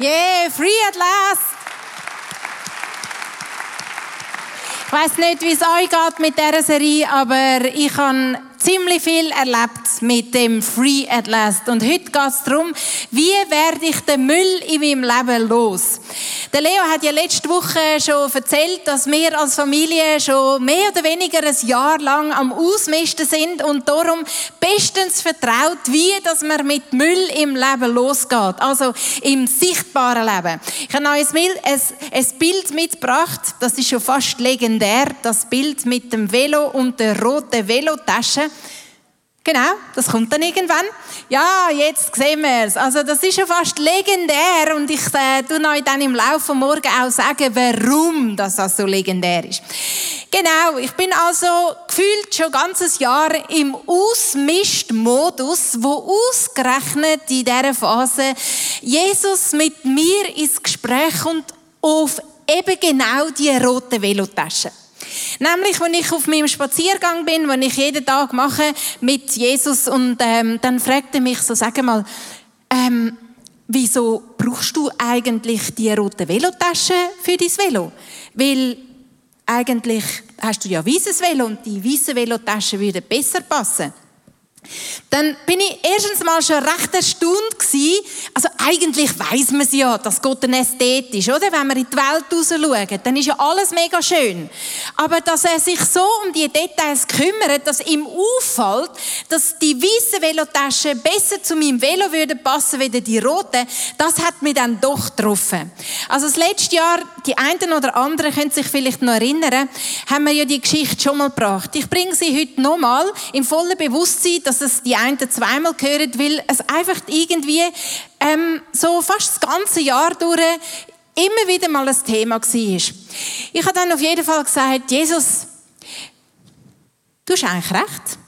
Yeah, free at last. Ich weiß nicht, wie es euch geht mit dieser Serie, aber ich habe ziemlich viel erlebt mit dem Free at Last. Und heute geht es darum, wie werde ich den Müll in meinem Leben los? Der Leo hat ja letzte Woche schon erzählt, dass wir als Familie schon mehr oder weniger ein Jahr lang am Ausmisten sind und darum bestens vertraut, wie dass man mit Müll im Leben losgeht. Also im sichtbaren Leben. Ich habe euch ein Bild mitgebracht, das ist schon fast legendär, das Bild mit dem Velo und der roten Velotasche. Genau, das kommt dann irgendwann. Ja, jetzt sehen wir es. Also das ist schon fast legendär und ich äh, tue euch dann im Laufe Morgen auch sagen, warum das, so legendär ist. Genau, ich bin also gefühlt schon ganzes Jahr im Ausmist-Modus, wo ausgerechnet in dieser Phase Jesus mit mir ins Gespräch kommt auf eben genau die rote Velotasche. Nämlich, wenn ich auf meinem Spaziergang bin, wenn ich jeden Tag mache mit Jesus und ähm, dann fragt er mich so, sag mal, ähm, wieso brauchst du eigentlich die rote Velotasche für dein Velo? Weil eigentlich hast du ja weißes Velo und die weiße Velotasche würde besser passen. Dann bin ich erstens mal schon recht erstaunt gewesen. Also eigentlich weiß man ja, dass Gott ein Ästhet ist, oder? Wenn wir in die Welt raus schauen, dann ist ja alles mega schön. Aber dass er sich so um die Details kümmert, dass ihm auffällt, dass die weiße Velotasche besser zu meinem Velo würde passen wie die rote, das hat mich dann doch getroffen. Also das letzte Jahr, die einen oder anderen können sich vielleicht noch erinnern, haben wir ja die Geschichte schon mal gebracht. Ich bringe sie heute nochmal im vollen Bewusstsein, dass es die einen zweimal gehört, weil es einfach irgendwie ähm, so fast das ganze Jahr durch immer wieder mal ein Thema war. Ich habe dann auf jeden Fall gesagt, Jesus, du hast eigentlich recht.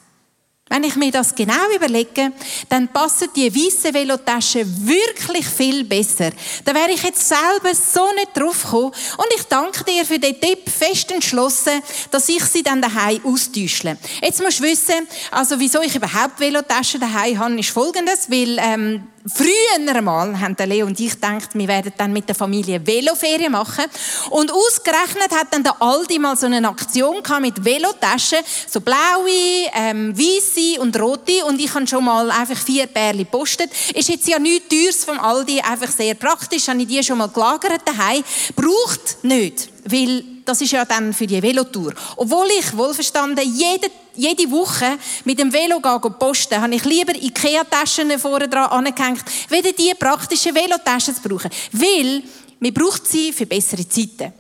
Wenn ich mir das genau überlege, dann passen die weiße Velotasche wirklich viel besser. Da wäre ich jetzt selber so nicht drauf gekommen. Und ich danke dir für den Tipp fest entschlossen, dass ich sie dann daheim austäuschle. Jetzt musst du wissen, also wieso ich überhaupt Velotaschen daheim habe, ist folgendes, weil ähm, Früher einmal haben Leo und ich gedacht, wir werden dann mit der Familie Veloferien machen. Und ausgerechnet hat dann der Aldi mal so eine Aktion gehabt mit Velotaschen, so blaue, ähm, weiße und rote. Und ich habe schon mal einfach vier Pärchen gepostet. Ist jetzt ja nichts Teures vom Aldi, einfach sehr praktisch. Habe ich die schon mal gelagert daheim. Braucht nicht, weil das ist ja dann für die Velotour. Obwohl ich wohlverstanden jede, jede Woche mit dem Velo posten, habe ich lieber Ikea-Taschen vorne dran angehängt, weder die praktischen Velotaschen zu brauchen. Weil, man braucht sie für bessere Zeiten.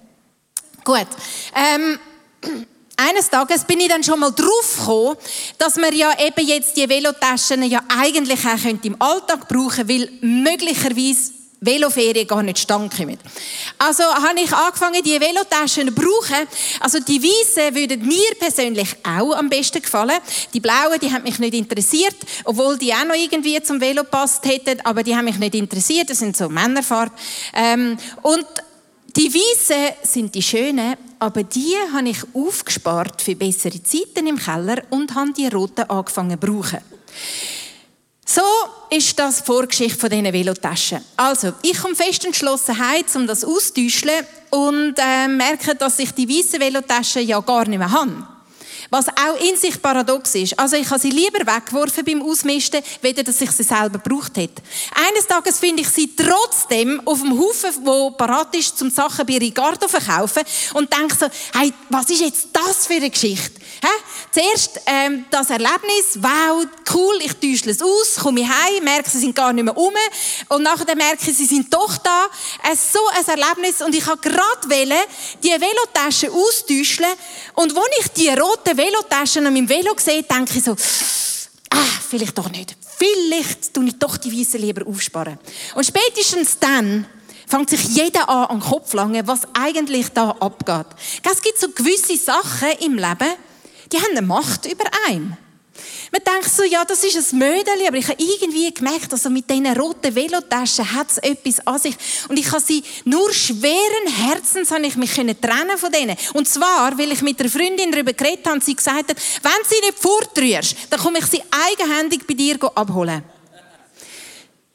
Gut. Ähm, eines Tages bin ich dann schon mal drauf gekommen, dass man ja eben jetzt die Velotaschen ja eigentlich auch im Alltag brauchen, weil möglicherweise Veloferien gar nicht stand kommen. Also habe ich angefangen, die Velotaschen zu brauchen. Also die weißen würden mir persönlich auch am besten gefallen. Die blauen, die haben mich nicht interessiert, obwohl die auch noch irgendwie zum Velo passt hätten, aber die haben mich nicht interessiert. Das sind so Männerfarben. Ähm, und die weißen sind die schönen, aber die habe ich aufgespart für bessere Zeiten im Keller und habe die roten angefangen zu brauchen. So ist das Vorgeschichte von diesen Velotaschen. Also, ich komme fest entschlossen heim, um das auszutauschen und äh, merke, dass ich die weißen Velotaschen ja gar nicht mehr habe. Was auch in sich paradox ist. Also ich habe sie lieber weggeworfen beim Ausmisten, weder dass ich sie selber gebraucht hätte. Eines Tages finde ich sie trotzdem auf dem Haufen, wo parat ist, zum Sachen bei Ricardo verkaufen und denke so, hey, was ist jetzt das für eine Geschichte? Hä? Zuerst ähm, das Erlebnis, wow, cool, ich täusche es aus, komme heim, merke, sie sind gar nicht mehr um und nachher merke ich, sie sind doch da. Es so ein Erlebnis und ich habe gerade die Velotasche austäuschen und als ich die roten Velotaschen an meinem Velo sehe, denke ich so, ah, vielleicht doch nicht. Vielleicht tue ich doch die Weißen lieber aufsparen. Und spätestens dann fängt sich jeder an, an den Kopf langen, was eigentlich da abgeht. Es gibt so gewisse Sachen im Leben, die haben eine Macht über einen. Man denkt so, ja, das ist ein Mödeli, aber ich habe irgendwie gemerkt, also mit diesen roten Velotaschen hat es etwas an sich. Und ich habe sie nur schweren Herzens habe ich mich trennen von denen. Und zwar, weil ich mit einer Freundin darüber geredet habe und sie gesagt hat, wenn sie nicht fortrührst, dann komme ich sie eigenhändig bei dir abholen.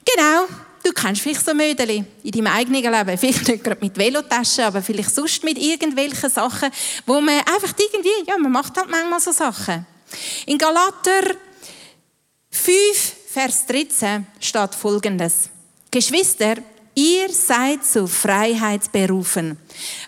Genau. Du kennst vielleicht so Mödeli in deinem eigenen Leben. Vielleicht nicht gerade mit Velotaschen, aber vielleicht sonst mit irgendwelchen Sachen, wo man einfach irgendwie, ja, man macht halt manchmal so Sachen. In Galater 5, Vers 13 steht Folgendes. Geschwister, ihr seid zur Freiheit berufen.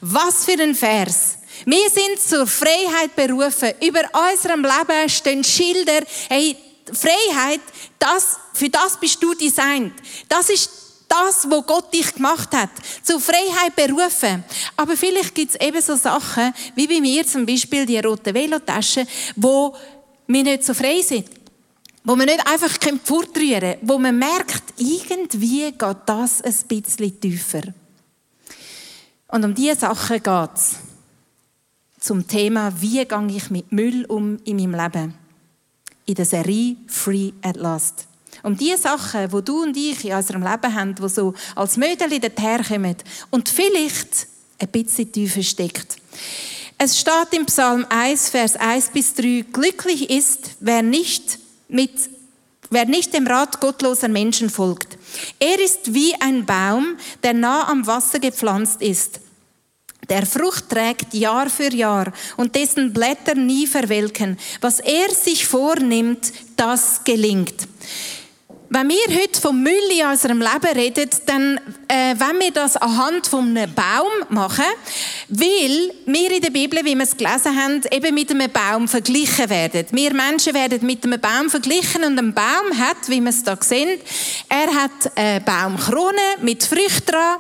Was für ein Vers. Wir sind zur Freiheit berufen. Über unserem Leben stehen Schilder. Hey, Freiheit, das, für das bist du designt. Das ist das, wo Gott dich gemacht hat. Zur Freiheit berufen. Aber vielleicht gibt es eben so Sachen, wie bei mir zum Beispiel die rote Velotasche, wo wir nicht so frei sind. Wo man nicht einfach fortrühren können. Wo man merkt, irgendwie geht das ein bisschen tiefer. Und um diese Sachen geht es. Zum Thema, wie gehe ich mit Müll um in meinem Leben in der Serie Free at Last. Um die Sachen, wo du und ich in unserem Leben haben, die so als Mödel daherkommen und vielleicht ein bisschen tiefer steckt. Es steht im Psalm 1, Vers 1 bis 3, glücklich ist, wer nicht mit Wer nicht dem Rat gottloser Menschen folgt. Er ist wie ein Baum, der nah am Wasser gepflanzt ist der Frucht trägt Jahr für Jahr und dessen Blätter nie verwelken. Was er sich vornimmt, das gelingt. Wenn wir heute vom Müll in unserem Leben reden, dann äh, wenn wir das anhand von einem Baum machen, weil wir in der Bibel, wie wir es gelesen haben, eben mit einem Baum verglichen werden. Wir Menschen werden mit einem Baum verglichen und ein Baum hat, wie wir es da sehen, er hat eine Baumkrone mit Früchten dran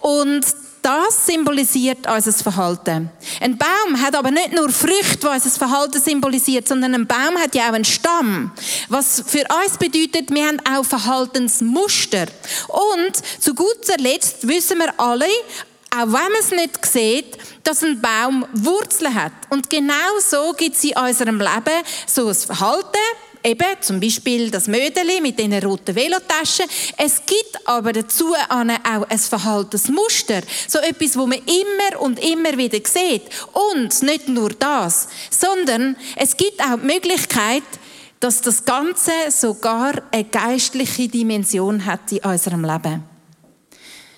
und das symbolisiert unser Verhalten. Ein Baum hat aber nicht nur Früchte, die unser Verhalten symbolisiert, sondern ein Baum hat ja auch einen Stamm. Was für uns bedeutet, wir haben auch Verhaltensmuster. Und zu guter Letzt wissen wir alle, auch wenn man es nicht sieht, dass ein Baum Wurzeln hat. Und genau so gibt es in unserem Leben so ein Verhalten, eben zum Beispiel das Mödeli mit den roten Velotaschen. Es gibt aber dazu auch ein Verhaltensmuster. So etwas, wo man immer und immer wieder sieht. Und nicht nur das, sondern es gibt auch die Möglichkeit, dass das Ganze sogar eine geistliche Dimension hat in unserem Leben.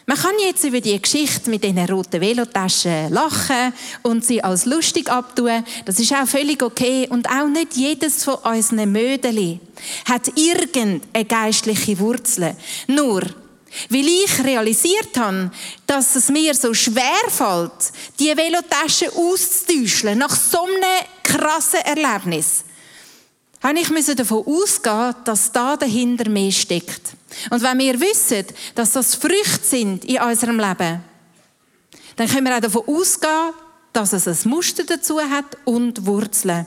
Man kann jetzt über die Geschichte mit diesen roten Velotaschen lachen und sie als lustig abtun. Das ist auch völlig okay. Und auch nicht jedes von unseren Mödeli hat irgendeine geistliche Wurzel. Nur, weil ich realisiert habe, dass es mir so schwer fällt, die Velotaschen auszutäuschen nach so einem krassen Erlebnis, habe ich davon ausgehen, dass da dahinter mehr steckt. Und wenn wir wissen, dass das Früchte sind in unserem Leben, dann können wir auch davon ausgehen, dass es ein Muster dazu hat und Wurzeln.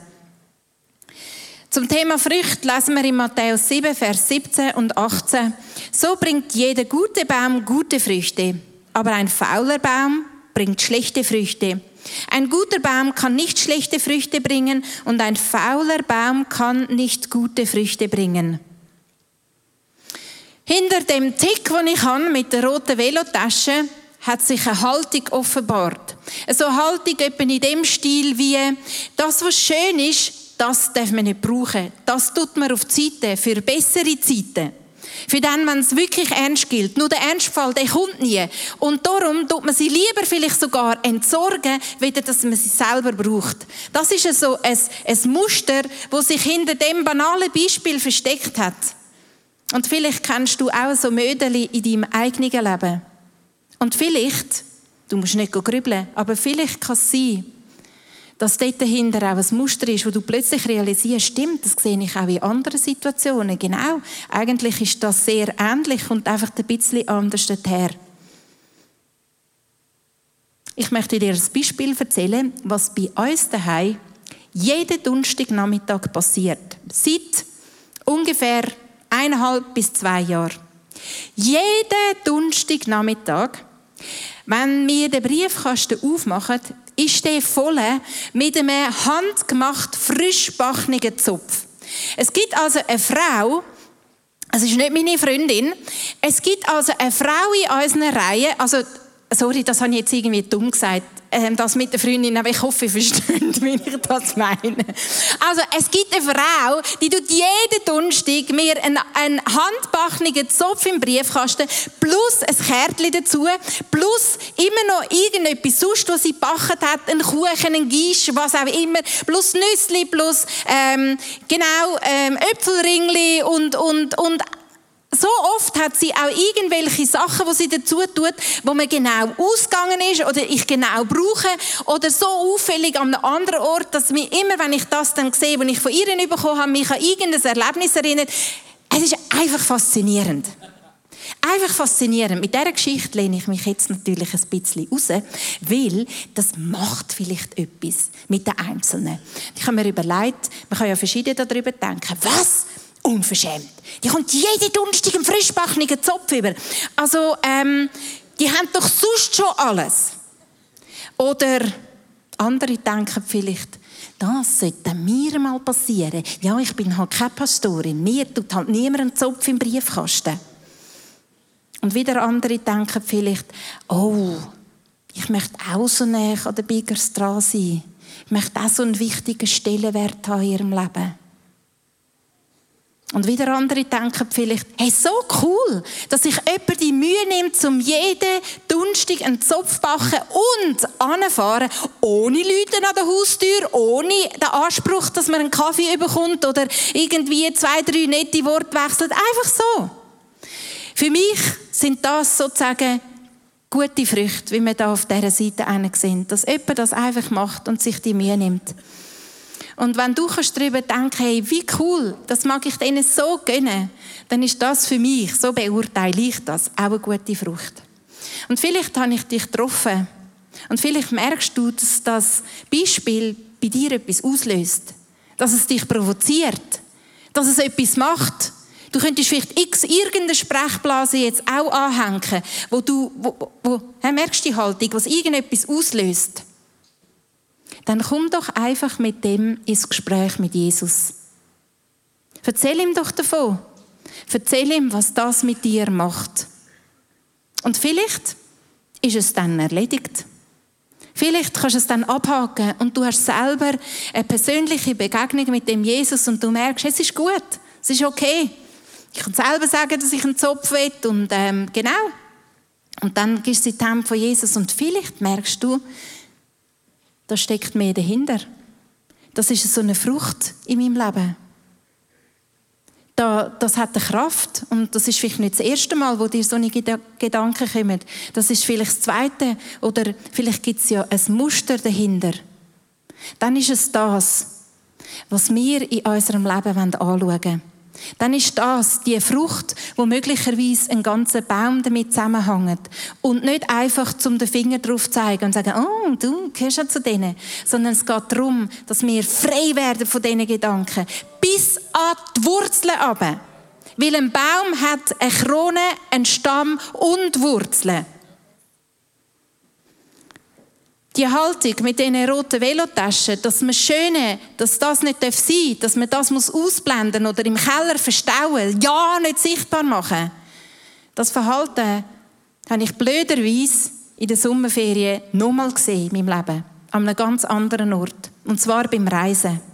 Zum Thema Früchte lesen wir in Matthäus 7, Vers 17 und 18. So bringt jeder gute Baum gute Früchte, aber ein fauler Baum bringt schlechte Früchte. Ein guter Baum kann nicht schlechte Früchte bringen und ein fauler Baum kann nicht gute Früchte bringen. Hinter dem Tick, den ich habe mit der roten Velotasche, hat sich eine Haltung offenbart. Eine Haltung etwa in dem Stil wie, das, was schön ist, das darf man nicht brauchen. Das tut man auf Seite für bessere Zeiten. Für den, wenn es wirklich ernst gilt. Nur der Ernstfall, der kommt nie. Und darum tut man sie lieber vielleicht sogar entsorgen, weder dass man sie selber braucht. Das ist so ein, ein Muster, das sich hinter dem banalen Beispiel versteckt hat. Und vielleicht kennst du auch so Mödeli in deinem eigenen Leben. Und vielleicht, du musst nicht grübeln, aber vielleicht kann es sein, dass dort dahinter auch ein Muster ist, wo du plötzlich realisierst, stimmt, das sehe ich auch in anderen Situationen. Genau, eigentlich ist das sehr ähnlich und einfach ein bisschen anders her. Ich möchte dir ein Beispiel erzählen, was bei uns daheim jeden Donnerstagnachmittag passiert. Seit ungefähr eineinhalb bis zwei Jahren. Jeden Donnerstagnachmittag, wenn wir den Briefkasten aufmachen, ist der voll mit einem handgemacht frischbachnigen Zopf. Es gibt also eine Frau, es ist nicht meine Freundin, es gibt also eine Frau in unseren Reihen, also sorry, das habe ich jetzt irgendwie dumm gesagt, ähm, das mit der Freundin, aber ich hoffe, ihr versteht, wie ich das meine. Also, es gibt eine Frau, die tut jeden Donnerstag mir einen, einen handbachnigen Zopf im Briefkasten plus ein Kärtchen dazu, plus immer noch irgendetwas sonst, was sie gebacken hat, einen Kuchen, einen Gisch, was auch immer, plus Nüssli, plus, ähm, genau, ähm, Äpfelringli und, und, und so oft hat sie auch irgendwelche Sachen, die sie dazu tut, wo man genau ausgegangen ist oder ich genau brauche oder so auffällig an einem anderen Ort, dass mir immer, wenn ich das dann sehe, was ich von ihr bekommen habe, mich an irgendein Erlebnis erinnert. Es ist einfach faszinierend. Einfach faszinierend. Mit dieser Geschichte lehne ich mich jetzt natürlich ein bisschen raus, weil das macht vielleicht etwas mit den Einzelnen. Ich habe mir überlegt, man kann ja verschiedene darüber denken. Was? Unverschämt. Die kommt jeden Donnerstag einen frischbackenen Zopf über. Also, ähm, die haben doch sonst schon alles. Oder andere denken vielleicht, das sollte mir mal passieren. Ja, ich bin halt keine Pastorin. Mir tut halt niemand einen Zopf im Briefkasten. Und wieder andere denken vielleicht, oh, ich möchte auch so näher an der Biggers dran sein. Ich möchte auch so einen wichtigen Stellenwert haben in ihrem Leben. Und wieder andere denken vielleicht, hey, so cool, dass sich jemand die Mühe nimmt, um jeden Dunstig einen Zopf backen und anfahren, ohne Leute an der Haustür, ohne den Anspruch, dass man einen Kaffee bekommt oder irgendwie zwei, drei nette Worte wechselt. Einfach so. Für mich sind das sozusagen gute Früchte, wie wir da auf dieser Seite sehen, dass jemand das einfach macht und sich die Mühe nimmt. Und wenn du darüber denken hey, wie cool, das mag ich denen so gönnen, dann ist das für mich, so beurteile ich das, auch eine gute Frucht. Und vielleicht habe ich dich getroffen. Und vielleicht merkst du, dass das Beispiel bei dir etwas auslöst. Dass es dich provoziert. Dass es etwas macht. Du könntest vielleicht x irgendeine Sprechblase jetzt auch anhängen, wo du, wo, wo, wo merkst die Haltung, was irgendetwas auslöst dann komm doch einfach mit dem ins Gespräch mit Jesus. Erzähl ihm doch davon. Erzähl ihm, was das mit dir macht. Und vielleicht ist es dann erledigt. Vielleicht kannst du es dann abhaken und du hast selber eine persönliche Begegnung mit dem Jesus und du merkst, es ist gut, es ist okay. Ich kann selber sagen, dass ich einen Zopf will und ähm, genau. Und dann gehst du in die Hände von Jesus und vielleicht merkst du, da steckt mehr dahinter. Das ist so eine Frucht in meinem Leben. Da, das hat eine Kraft und das ist vielleicht nicht das erste Mal, wo dir so eine Gedanken kommen. Das ist vielleicht das zweite oder vielleicht gibt es ja ein Muster dahinter. Dann ist es das, was wir in unserem Leben anschauen wollen dann ist das die Frucht, wo möglicherweise ein ganzer Baum damit zusammenhängt. Und nicht einfach zum den Finger drauf zeigen und sagen, oh, du gehörst ja zu denen. Sondern es geht darum, dass wir frei werden von diesen Gedanken. Bis an die Wurzeln runter. Weil ein Baum hat eine Krone, einen Stamm und Wurzeln. Die Haltung mit diesen roten Velotaschen, dass man Schöne, dass das nicht sein darf, dass man das muss ausblenden oder im Keller verstauen, ja, nicht sichtbar machen. Das Verhalten habe ich blöderweise in der Sommerferien nochmal gesehen in meinem Leben. An einem ganz anderen Ort. Und zwar beim Reisen.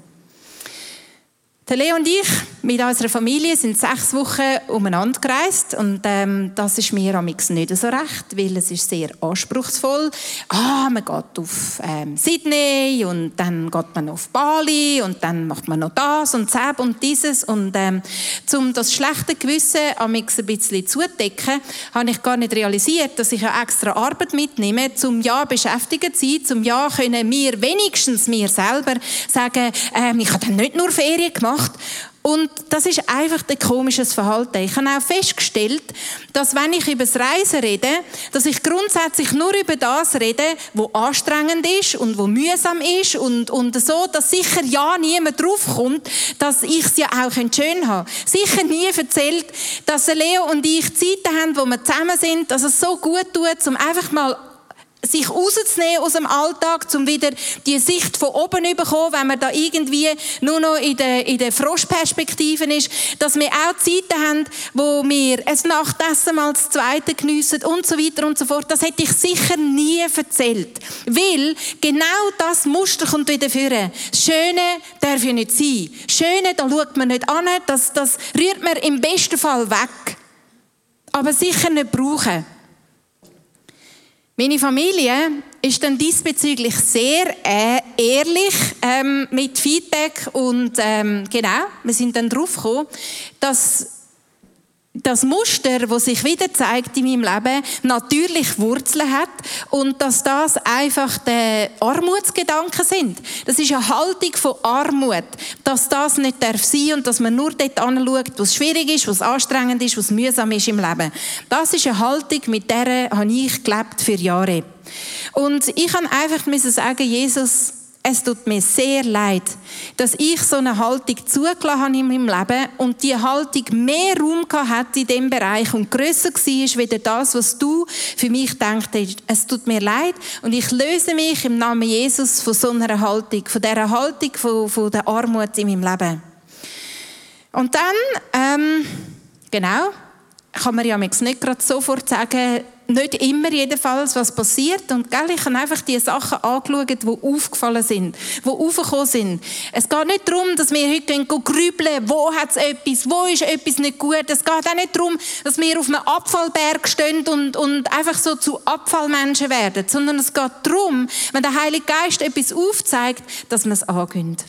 Der Leo und ich mit unserer Familie sind sechs Wochen umeinander gereist und ähm, das ist mir amix nicht so recht, weil es ist sehr anspruchsvoll. Ah, man geht auf ähm, Sydney und dann geht man auf Bali und dann macht man noch das und das und dieses und ähm, um das schlechte Gewissen amix ein bisschen zudecken, habe ich gar nicht realisiert, dass ich ja extra Arbeit mitnehme, zum ja beschäftigt zu sein, zum ja können wir wenigstens mir selber sagen, ähm, ich habe dann nicht nur Ferien gemacht gemacht. Und das ist einfach ein komisches Verhalten. Ich habe auch festgestellt, dass wenn ich über das Reisen rede, dass ich grundsätzlich nur über das rede, was anstrengend ist und wo mühsam ist und, und so, dass sicher ja niemand draufkommt, dass ich es ja auch schön habe. Sicher nie erzählt, dass Leo und ich Zeiten haben, wo wir zusammen sind, dass es so gut tut, um einfach mal sich rauszunehmen aus dem Alltag, um wieder die Sicht von oben zu bekommen, wenn man da irgendwie nur noch in der, in der Froschperspektive ist, dass wir auch Zeiten haben, wo wir ein Nachtessen mal das zweite geniessen und so weiter und so fort. Das hätte ich sicher nie erzählt. Weil genau das Muster kommt wieder führen. Das Schöne darf ja nicht sein. Das Schöne, da schaut man nicht an, das, das rührt man im besten Fall weg. Aber sicher nicht brauchen. Meine Familie ist dann diesbezüglich sehr äh, ehrlich ähm, mit Feedback und ähm, genau, wir sind dann drauf gekommen, dass das Muster, das sich wieder zeigt in meinem Leben, natürlich Wurzeln hat und dass das einfach die Armutsgedanken sind. Das ist eine Haltung von Armut, dass das nicht darf sein und dass man nur dort anschaut, was schwierig ist, was anstrengend ist, was mühsam ist im Leben. Das ist eine Haltung, mit der habe ich gelebt für Jahre. Und ich kann einfach sagen, Jesus, es tut mir sehr leid, dass ich so eine Haltung zugelassen habe in meinem Leben und die Haltung mehr Raum hat in dem Bereich und grösser war wie das, was du für mich denkst. Es tut mir leid und ich löse mich im Namen Jesus von so einer Haltung, von dieser Haltung von, von der Armut in meinem Leben. Und dann, ähm, genau, kann man ja nicht gerade sofort sagen, nicht immer jedenfalls, was passiert. Und gell, ich habe einfach die Sachen angeschaut, die aufgefallen sind, die aufgekommen sind. Es geht nicht darum, dass wir heute grübeln, wo hat es etwas, wo ist etwas nicht gut. Es geht auch nicht darum, dass wir auf einem Abfallberg stehen und, und einfach so zu Abfallmenschen werden, sondern es geht darum, wenn der Heilige Geist etwas aufzeigt, dass man es angönnt.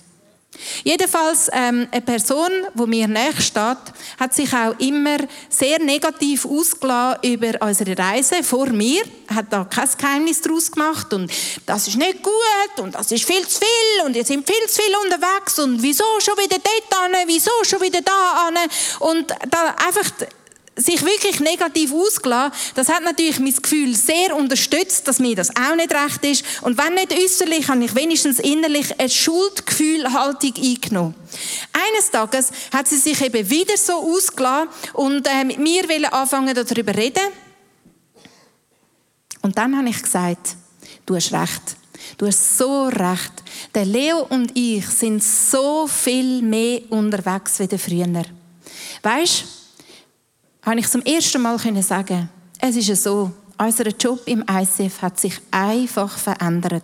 Jedenfalls ähm, eine Person, wo mir näher steht, hat sich auch immer sehr negativ ausgelassen über unsere Reise vor mir, hat da kein Geheimnis daraus gemacht und das ist nicht gut und das ist viel zu viel und wir sind viel zu viel unterwegs und wieso schon wieder dort an, wieso schon wieder da an und da einfach sich wirklich negativ ausgelassen, das hat natürlich mein Gefühl sehr unterstützt, dass mir das auch nicht recht ist. Und wenn nicht äußerlich, habe ich wenigstens innerlich eine Schuldgefühlhaltung eingenommen. Eines Tages hat sie sich eben wieder so ausgelassen und äh, mit mir anfangen darüber reden. Und dann habe ich gesagt, du hast recht. Du hast so recht. Der Leo und ich sind so viel mehr unterwegs wie früher. Weißt du, habe ich zum ersten Mal sagen es ist so, unser Job im ICF hat sich einfach verändert.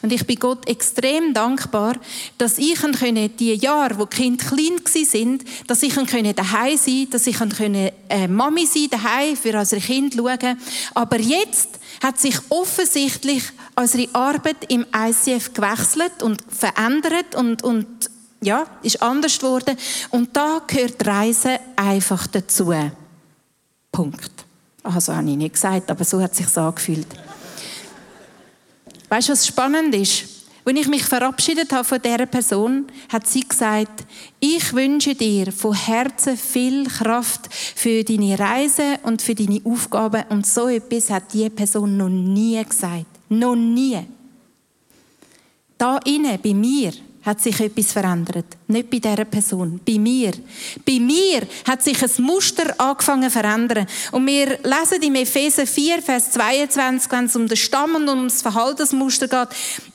Und ich bin Gott extrem dankbar, dass ich die Jahre, wo die Kinder klein sind, dass ich daheim sein dass ich äh, Mami sein daheim für unsere Kinder schauen. Aber jetzt hat sich offensichtlich unsere Arbeit im ICF gewechselt und verändert und, und ja, ist anders geworden. Und da gehört die Reise einfach dazu. Punkt. Also habe ich nicht gesagt, aber so hat es sich angefühlt. Weißt du, was spannend ist? Wenn ich mich verabschiedet habe von dieser Person, hat sie gesagt, ich wünsche dir von Herzen viel Kraft für deine Reise und für deine Aufgaben. Und so etwas hat diese Person noch nie gesagt. Noch nie. Da inne bei mir hat sich etwas verändert. Nicht bei dieser Person, bei mir. Bei mir hat sich ein Muster angefangen zu verändern. Und wir lesen im Epheser 4, Vers 22, wenn es um den Stamm und um das Verhaltensmuster geht,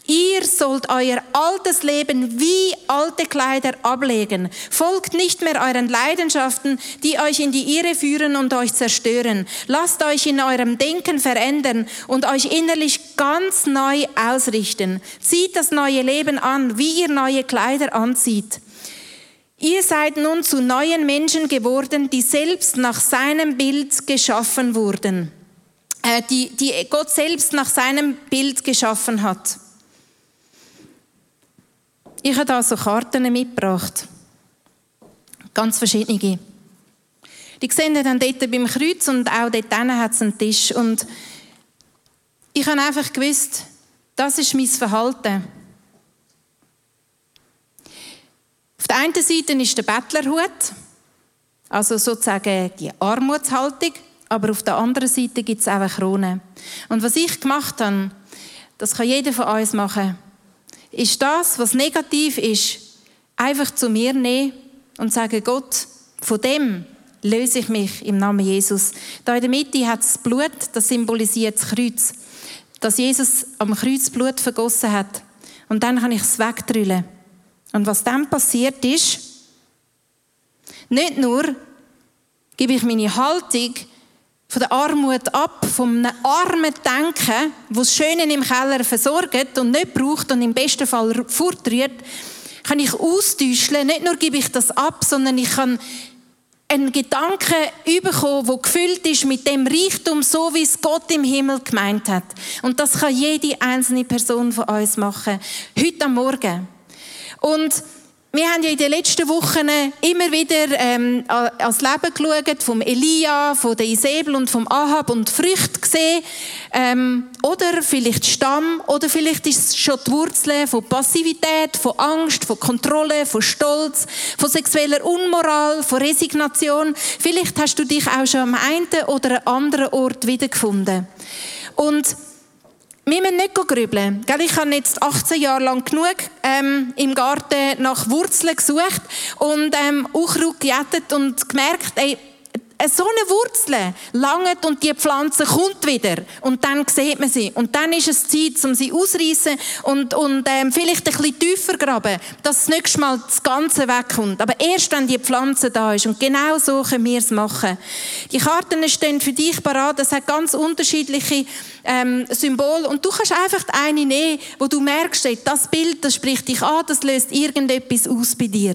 Ihr sollt euer altes Leben wie alte Kleider ablegen. Folgt nicht mehr euren Leidenschaften, die euch in die Irre führen und euch zerstören. Lasst euch in eurem Denken verändern und euch innerlich ganz neu ausrichten. Zieht das neue Leben an, wie ihr neue Kleider anzieht. Ihr seid nun zu neuen Menschen geworden, die selbst nach seinem Bild geschaffen wurden. Äh, die, die Gott selbst nach seinem Bild geschaffen hat. Ich habe da so Karten mitgebracht. Ganz verschiedene. Die sehen dann dort beim Kreuz und auch dort hat es einen Tisch. Und ich habe einfach gewusst, das ist mein Verhalten. Auf der einen Seite ist der Bettlerhut, also sozusagen die Armutshaltung, aber auf der anderen Seite gibt es auch eine Krone. Und was ich gemacht habe, das kann jeder von uns machen ist das, was negativ ist, einfach zu mir nehmen und sagen, Gott, von dem löse ich mich im Namen Jesus. Da in der Mitte hat das Blut, das symbolisiert das Kreuz. dass Jesus am Kreuz Blut vergossen hat. Und dann kann ich es wegdrüllen. Und was dann passiert ist, nicht nur gebe ich meine Haltung von der Armut ab, vom armen Denken, das Schöne im Keller versorgt und nicht braucht und im besten Fall fortrührt, kann ich austauschen. Nicht nur gebe ich das ab, sondern ich kann einen Gedanken bekommen, der gefüllt ist mit dem Reichtum, so wie es Gott im Himmel gemeint hat. Und das kann jede einzelne Person von uns machen. Heute am Morgen. Und wir haben ja in den letzten Wochen immer wieder ähm, als Leben geschaut, vom Elia, von der Isabel und vom Ahab und Früchte gesehen. Ähm, oder vielleicht Stamm, oder vielleicht ist es schon die Wurzel von Passivität, von Angst, von Kontrolle, von Stolz, von sexueller Unmoral, von Resignation. Vielleicht hast du dich auch schon am einen oder anderen Ort wiedergefunden. Und wir müssen nicht grübeln. Ich habe jetzt 18 Jahre lang genug ähm, im Garten nach Wurzeln gesucht und ähm, Unkraut gejettet und gemerkt, ey, so eine Wurzel langt und die Pflanze kommt wieder und dann sieht man sie und dann ist es Zeit, um sie auszureißen und, und ähm, vielleicht ein bisschen tiefer graben, dass das nächste Mal das Ganze wegkommt. Aber erst wenn die Pflanze da ist und genau so können wir es machen. Die Karten stehen für dich parat, das hat ganz unterschiedliche ähm, Symbole und du kannst einfach eine nehmen, wo du merkst, das Bild, das spricht dich an, das löst irgendetwas aus bei dir.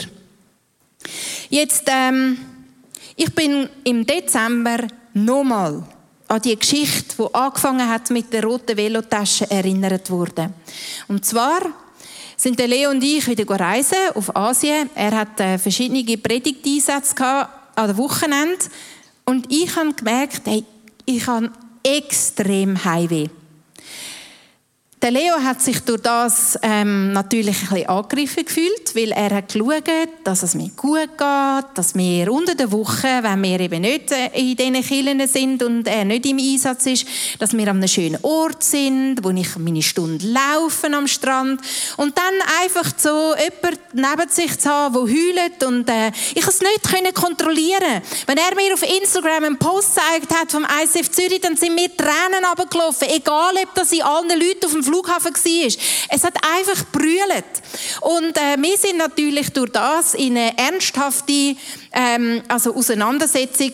Jetzt ähm, ich bin im Dezember nochmal an die Geschichte, die angefangen hat mit der roten Velotasche, erinnert worden. Und zwar sind der Leo und ich wieder reisen auf Asien. Er hat äh, verschiedene Predigteinsätze an den Wochenende und ich habe gemerkt, hey, ich habe extrem Heimweh. Der Leo hat sich durch das ähm, natürlich ein bisschen angegriffen gefühlt, weil er hat geschaut, dass es mir gut geht, dass wir unter der Woche, wenn wir eben nicht äh, in diesen Kirchen sind und er nicht im Einsatz ist, dass wir an einem schönen Ort sind, wo ich meine Stunde laufen am Strand und dann einfach so jemand neben sich zu haben, der heult und äh, ich es nicht können kontrollieren. Wenn er mir auf Instagram einen Post gezeigt hat vom ICF Zürich, dann sind mir Tränen runtergelaufen, egal ob das in allen Leuten auf dem Flughafen war. Es hat einfach brüllt. Und äh, wir sind natürlich durch das in eine ernsthafte ähm, also Auseinandersetzung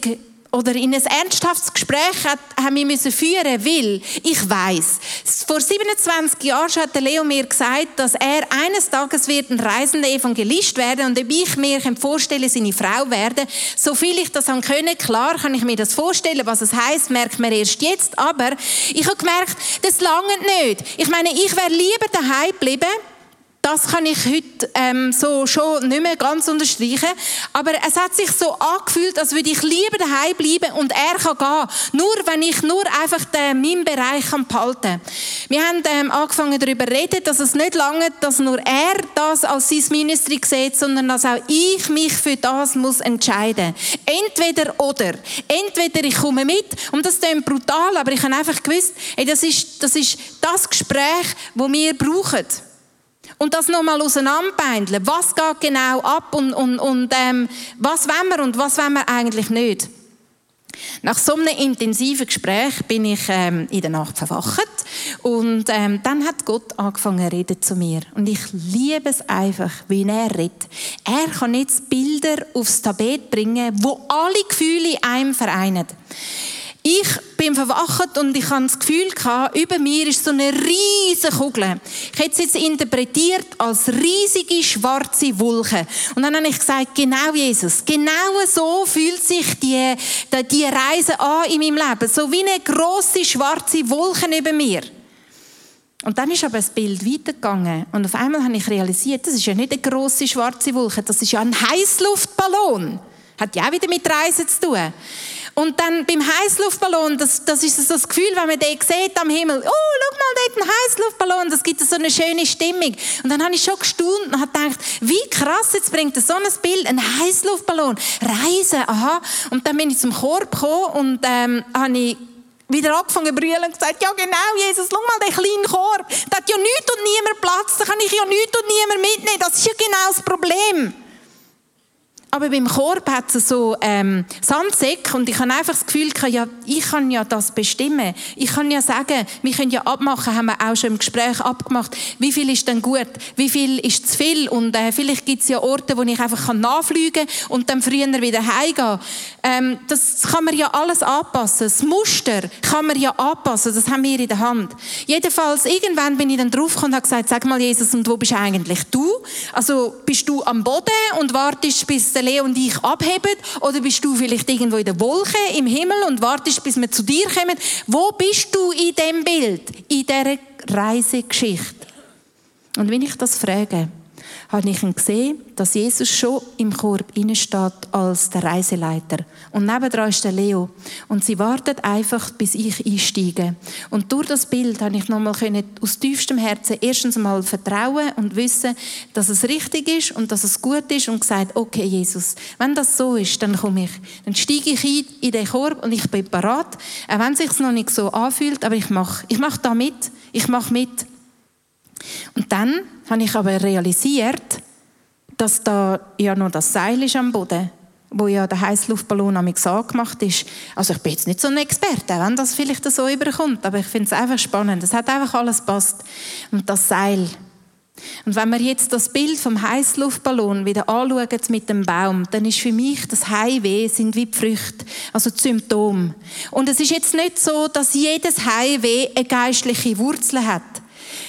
oder in ein ernsthaftes Gespräch haben wir müssen führen, weil ich weiß, vor 27 Jahren hat Leo mir gesagt, dass er eines Tages wird ein reisender Evangelist werden und ob ich mir vorstellen seine Frau werden, so viel ich das können, klar kann ich mir das vorstellen, was es heißt, merkt man erst jetzt, aber ich habe gemerkt, das lange nicht. Ich meine, ich wäre lieber daheim geblieben, das kann ich heute ähm, so schon nicht mehr ganz unterstreichen. Aber es hat sich so angefühlt, als würde ich lieber daheim bleiben und er kann gehen. Nur wenn ich nur einfach den, meinen Bereich kann behalten Wir haben ähm, angefangen darüber zu reden, dass es nicht lange, dass nur er das als sein Ministry sieht, sondern dass auch ich mich für das muss entscheiden. Entweder oder. Entweder ich komme mit und das klingt brutal, aber ich habe einfach gewusst, ey, das ist das ist das Gespräch, das wir brauchen. Und das nochmal auseinanderbeindeln. Was geht genau ab und, und, und ähm, was wollen wir und was wollen wir eigentlich nicht? Nach so einem intensiven Gespräch bin ich ähm, in der Nacht verwacht und ähm, dann hat Gott angefangen zu reden zu mir und ich liebe es einfach, wie er redet. Er kann jetzt Bilder aufs Tabet bringen, wo alle Gefühle in einem vereinen. Ich bin verwacht und ich habe das Gefühl über mir ist so eine riesige Kugel. Ich hätte es jetzt interpretiert als riesige schwarze Wolke. Und dann habe ich gesagt, genau Jesus, genau so fühlt sich die, die Reise an in meinem Leben. So wie eine große schwarze Wolke über mir. Und dann ist aber das Bild weitergegangen und auf einmal habe ich realisiert, das ist ja nicht eine große schwarze Wolke, das ist ja ein Heißluftballon. Hat ja auch wieder mit Reisen zu tun. Und dann beim Heißluftballon, das, das ist so das Gefühl, wenn man den sieht am Himmel, oh, schau mal, dort ein Heißluftballon, das gibt so eine schöne Stimmung. Und dann habe ich schon gestaunt und habe gedacht, wie krass, jetzt bringt so ein Bild, ein Heißluftballon, Reisen, aha. Und dann bin ich zum Korb gekommen und ähm, habe ich wieder angefangen zu und gesagt, ja genau, Jesus, schau mal den kleinen Korb, da hat ja nichts und niemand Platz, da kann ich ja nichts und niemand mitnehmen, das ist ja genau das Problem. Aber beim Korb hat es so ähm, Sandsäcke und ich habe einfach das Gefühl, ja, ich kann ja das bestimmen. Ich kann ja sagen, wir können ja abmachen, haben wir auch schon im Gespräch abgemacht, wie viel ist denn gut, wie viel ist zu viel und äh, vielleicht gibt es ja Orte, wo ich einfach kann nachfliegen und dann früher wieder heimgehen. Ähm, das kann man ja alles anpassen. Das Muster kann man ja anpassen, das haben wir in der Hand. Jedenfalls, irgendwann bin ich dann draufgekommen und habe gesagt, sag mal Jesus, und wo bist eigentlich du? Also bist du am Boden und wartest, bis der Leo und ich abheben? Oder bist du vielleicht irgendwo in der Wolke im Himmel und wartest, bis wir zu dir kommen? Wo bist du in dem Bild, in dieser Reisegeschichte? Und wenn ich das frage, habe ich gesehen, dass Jesus schon im Korb steht als der Reiseleiter. Und nebendran ist der Leo. Und sie wartet einfach, bis ich einsteige. Und durch das Bild habe ich nochmal aus tiefstem Herzen erstens mal vertrauen und wissen, dass es richtig ist und dass es gut ist und gesagt, okay, Jesus, wenn das so ist, dann komme ich. Dann steige ich ein in den Korb und ich bin parat. Auch wenn es sich noch nicht so anfühlt, aber ich mache. Ich mache da mit. Ich mache mit. Und dann habe ich aber realisiert, dass da ja noch das Seil ist am Boden, wo ja der Heißluftballon am angemacht ist. Also ich bin jetzt nicht so ein Experte, wenn das vielleicht so überkommt, aber ich finde es einfach spannend. Es hat einfach alles passt. Und das Seil. Und wenn wir jetzt das Bild vom Heißluftballon wieder anschauen mit dem Baum, dann ist für mich das Heimweh sind wie die Früchte, also die Symptome. Und es ist jetzt nicht so, dass jedes Heimweh eine geistliche Wurzel hat.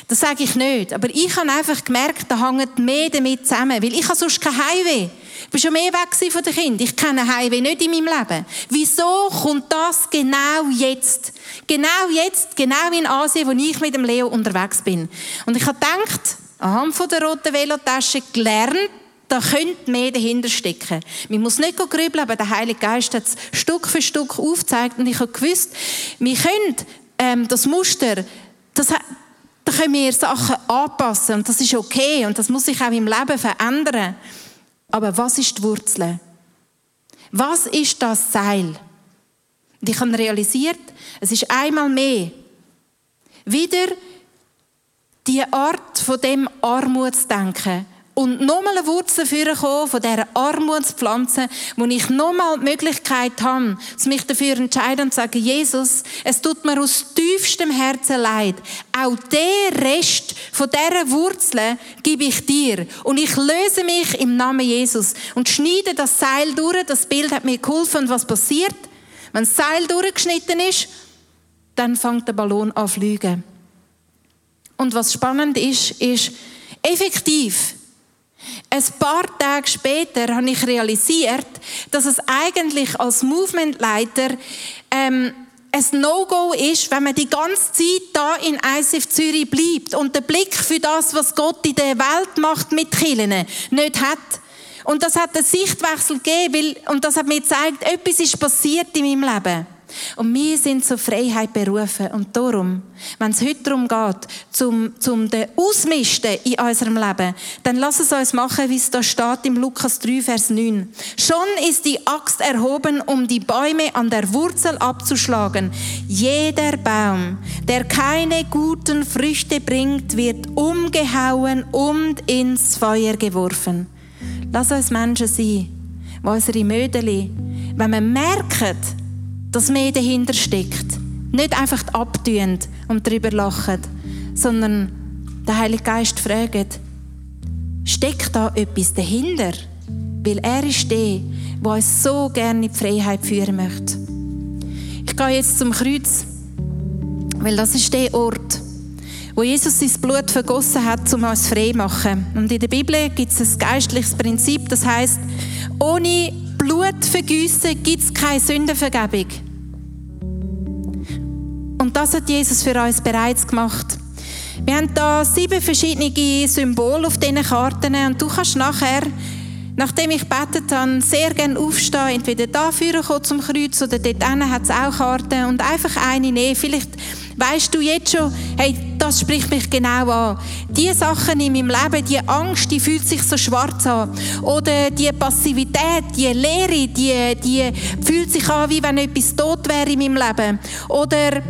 Das sage ich nicht. Aber ich habe einfach gemerkt, da hängt mehr damit zusammen. Weil ich habe sonst kein Heimweh. Ich war schon mehr weg von den Kindern. Ich kenne Heimweh nicht in meinem Leben. Wieso kommt das genau jetzt? Genau jetzt, genau in Asien, wo ich mit dem Leo unterwegs bin. Und ich habe gedacht, anhand von der roten Velotasche gelernt, da könnte mehr dahinter stecken. Man muss nicht grübeln, aber der Heilige Geist hat es Stück für Stück aufgezeigt und ich habe gewusst, wir können ähm, das Muster, das, da können wir Sachen anpassen und das ist okay und das muss sich auch im Leben verändern. Aber was ist die Wurzel? Was ist das Seil? Und ich habe realisiert, es ist einmal mehr wieder die Art von dem Armutsdenken, und nochmal eine Wurzel kommen von dieser Armutspflanze, wo ich nochmal die Möglichkeit habe, mich dafür entscheiden und zu sagen, Jesus, es tut mir aus tiefstem Herzen leid. Auch der Rest von dieser Wurzel gebe ich dir. Und ich löse mich im Namen Jesus und schneide das Seil durch. Das Bild hat mir geholfen. Und was passiert? Wenn das Seil durchgeschnitten ist, dann fängt der Ballon an zu fliegen. Und was spannend ist, ist, effektiv, ein paar Tage später habe ich realisiert, dass es eigentlich als Movementleiter ähm, ein No-Go ist, wenn man die ganze Zeit da in ICF Zürich bleibt und den Blick für das, was Gott in der Welt macht mit Killen, nicht hat. Und das hat einen Sichtwechsel gegeben, weil, und das hat mir gezeigt, etwas ist passiert in meinem Leben. Und wir sind zur Freiheit berufen. Und darum, wenn es heute darum geht, zum, zum den Ausmisten in unserem Leben, dann lass es uns machen, wie es da steht im Lukas 3, Vers 9. Schon ist die Axt erhoben, um die Bäume an der Wurzel abzuschlagen. Jeder Baum, der keine guten Früchte bringt, wird umgehauen und ins Feuer geworfen. Lass uns Menschen sein, wo unsere Mödeli, wenn wir merken, dass mehr dahinter steckt. Nicht einfach abtun und darüber lachen, sondern der Heilige Geist fragt, steckt da etwas dahinter? Weil er ist der, der uns so gerne in die Freiheit führen möchte. Ich gehe jetzt zum Kreuz, weil das ist der Ort, wo Jesus sein Blut vergossen hat, um uns frei zu machen. Und in der Bibel gibt es ein geistliches Prinzip, das heißt, ohne Blutvergüssen gibt es keine Sündenvergebung. Und das hat Jesus für uns bereits gemacht. Wir haben da sieben verschiedene Symbole auf diesen Karten und du kannst nachher, nachdem ich betet habe, sehr gerne aufstehen, entweder da kommen zum Kreuz oder dort hat es auch Karten und einfach eine nehmen. Vielleicht weißt du jetzt schon, hey, das spricht mich genau an. Die Sachen in meinem Leben, die Angst, die fühlt sich so schwarz an. Oder die Passivität, die Leere, die, die fühlt sich an, wie wenn etwas tot wäre in meinem Leben. Oder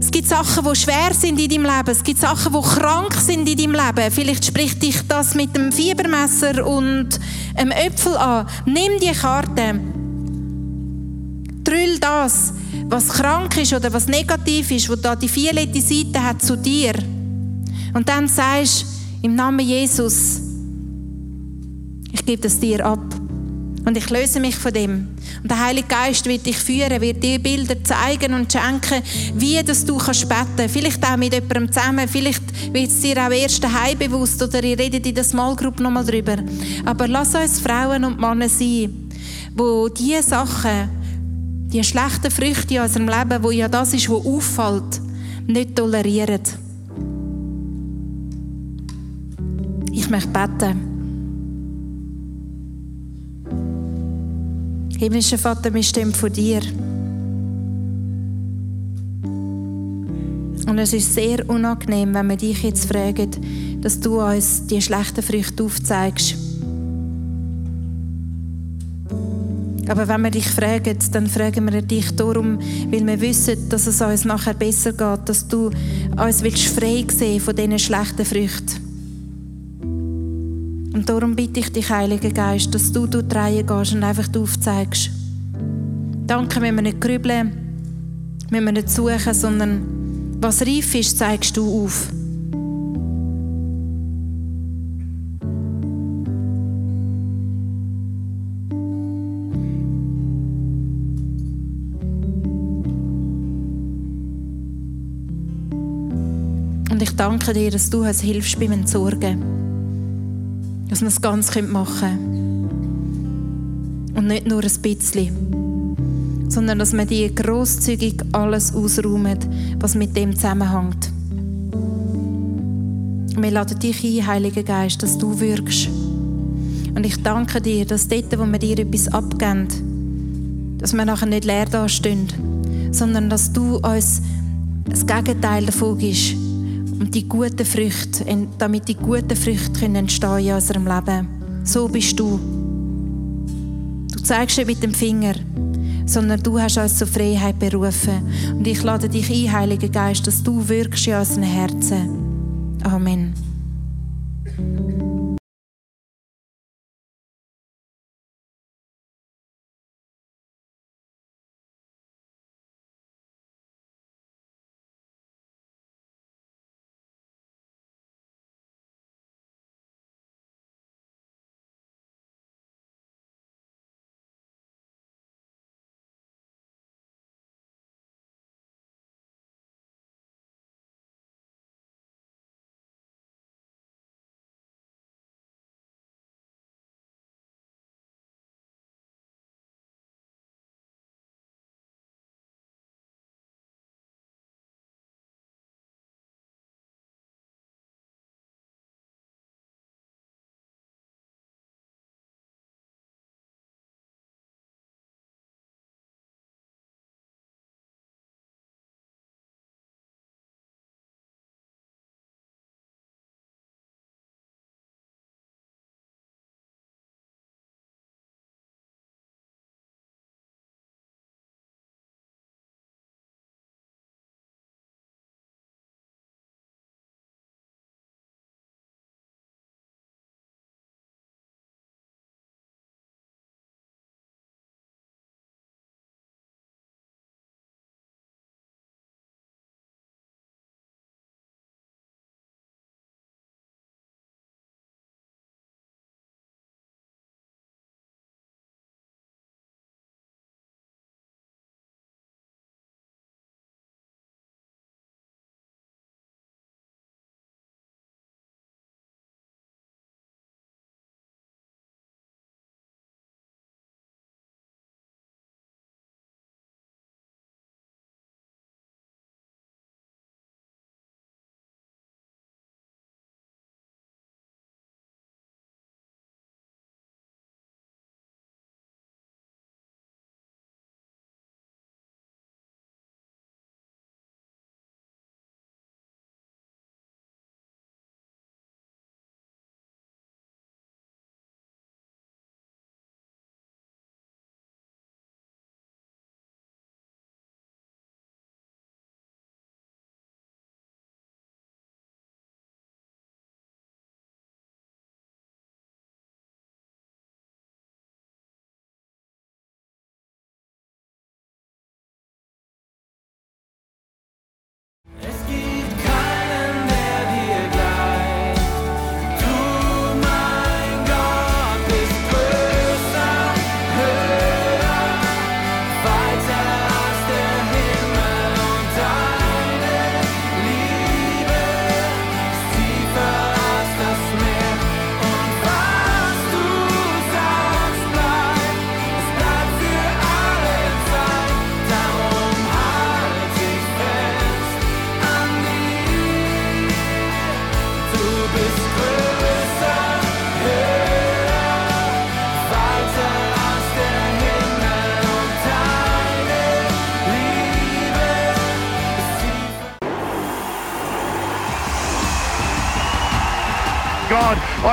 Es gibt Sachen, die schwer sind in deinem Leben. Es gibt Sachen, die krank sind in deinem Leben. Vielleicht spricht dich das mit dem Fiebermesser und einem Äpfel an. Nimm die Karte. Drüll das, was krank ist oder was negativ ist, wo da die violette Seite hat zu dir. Und dann sagst im Namen Jesus, ich gebe das dir ab. Und ich löse mich von dem. Und der Heilige Geist wird dich führen, wird dir Bilder zeigen und schenken, wie das du kannst beten. Vielleicht auch mit jemandem zusammen, vielleicht wird es dir auch erst daheim bewusst oder ihr redet in der Small Group nochmal drüber. Aber lass uns Frauen und Männer sein, wo diese Sachen, die schlechten Früchte in unserem Leben, wo ja das ist, was auffällt, nicht tolerieren. Ich möchte beten. Himmlischer Vater, wir stehen vor dir. Und es ist sehr unangenehm, wenn wir dich jetzt fragen, dass du uns die schlechten Früchte aufzeigst. Aber wenn wir dich fragen, dann fragen wir dich darum, weil wir wissen, dass es uns nachher besser geht, dass du uns willst frei sehen von diesen schlechten Früchten. Und darum bitte ich dich, Heiliger Geist, dass du durch die gehst und einfach aufzeigst. Danke, wenn wir nicht grübeln, wenn wir nicht suchen, sondern was reif ist, zeigst du auf. Danke dir, dass du uns hilfst beim Entsorgen dass wir es ganz machen können. Und nicht nur ein bisschen, sondern dass wir die großzügig alles ausräumen, was mit dem zusammenhängt. Wir laden dich ein, Heiliger Geist, dass du wirkst. Und ich danke dir, dass dort, wo wir dir etwas abgeben, dass wir nachher nicht leer dastehen, sondern dass du uns das Gegenteil davon gibst und die guten Früchte, damit die guten Früchte entstehen in unserem Leben. So bist du. Du zeigst nicht mit dem Finger, sondern du hast uns zur Freiheit berufen. Und ich lade dich ein, Heiliger Geist, dass du wirkst in unseren Herzen. Amen.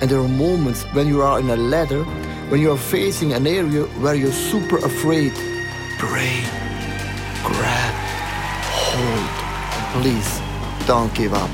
And there are moments when you are in a ladder, when you are facing an area where you're super afraid. Pray, grab, hold. Please don't give up.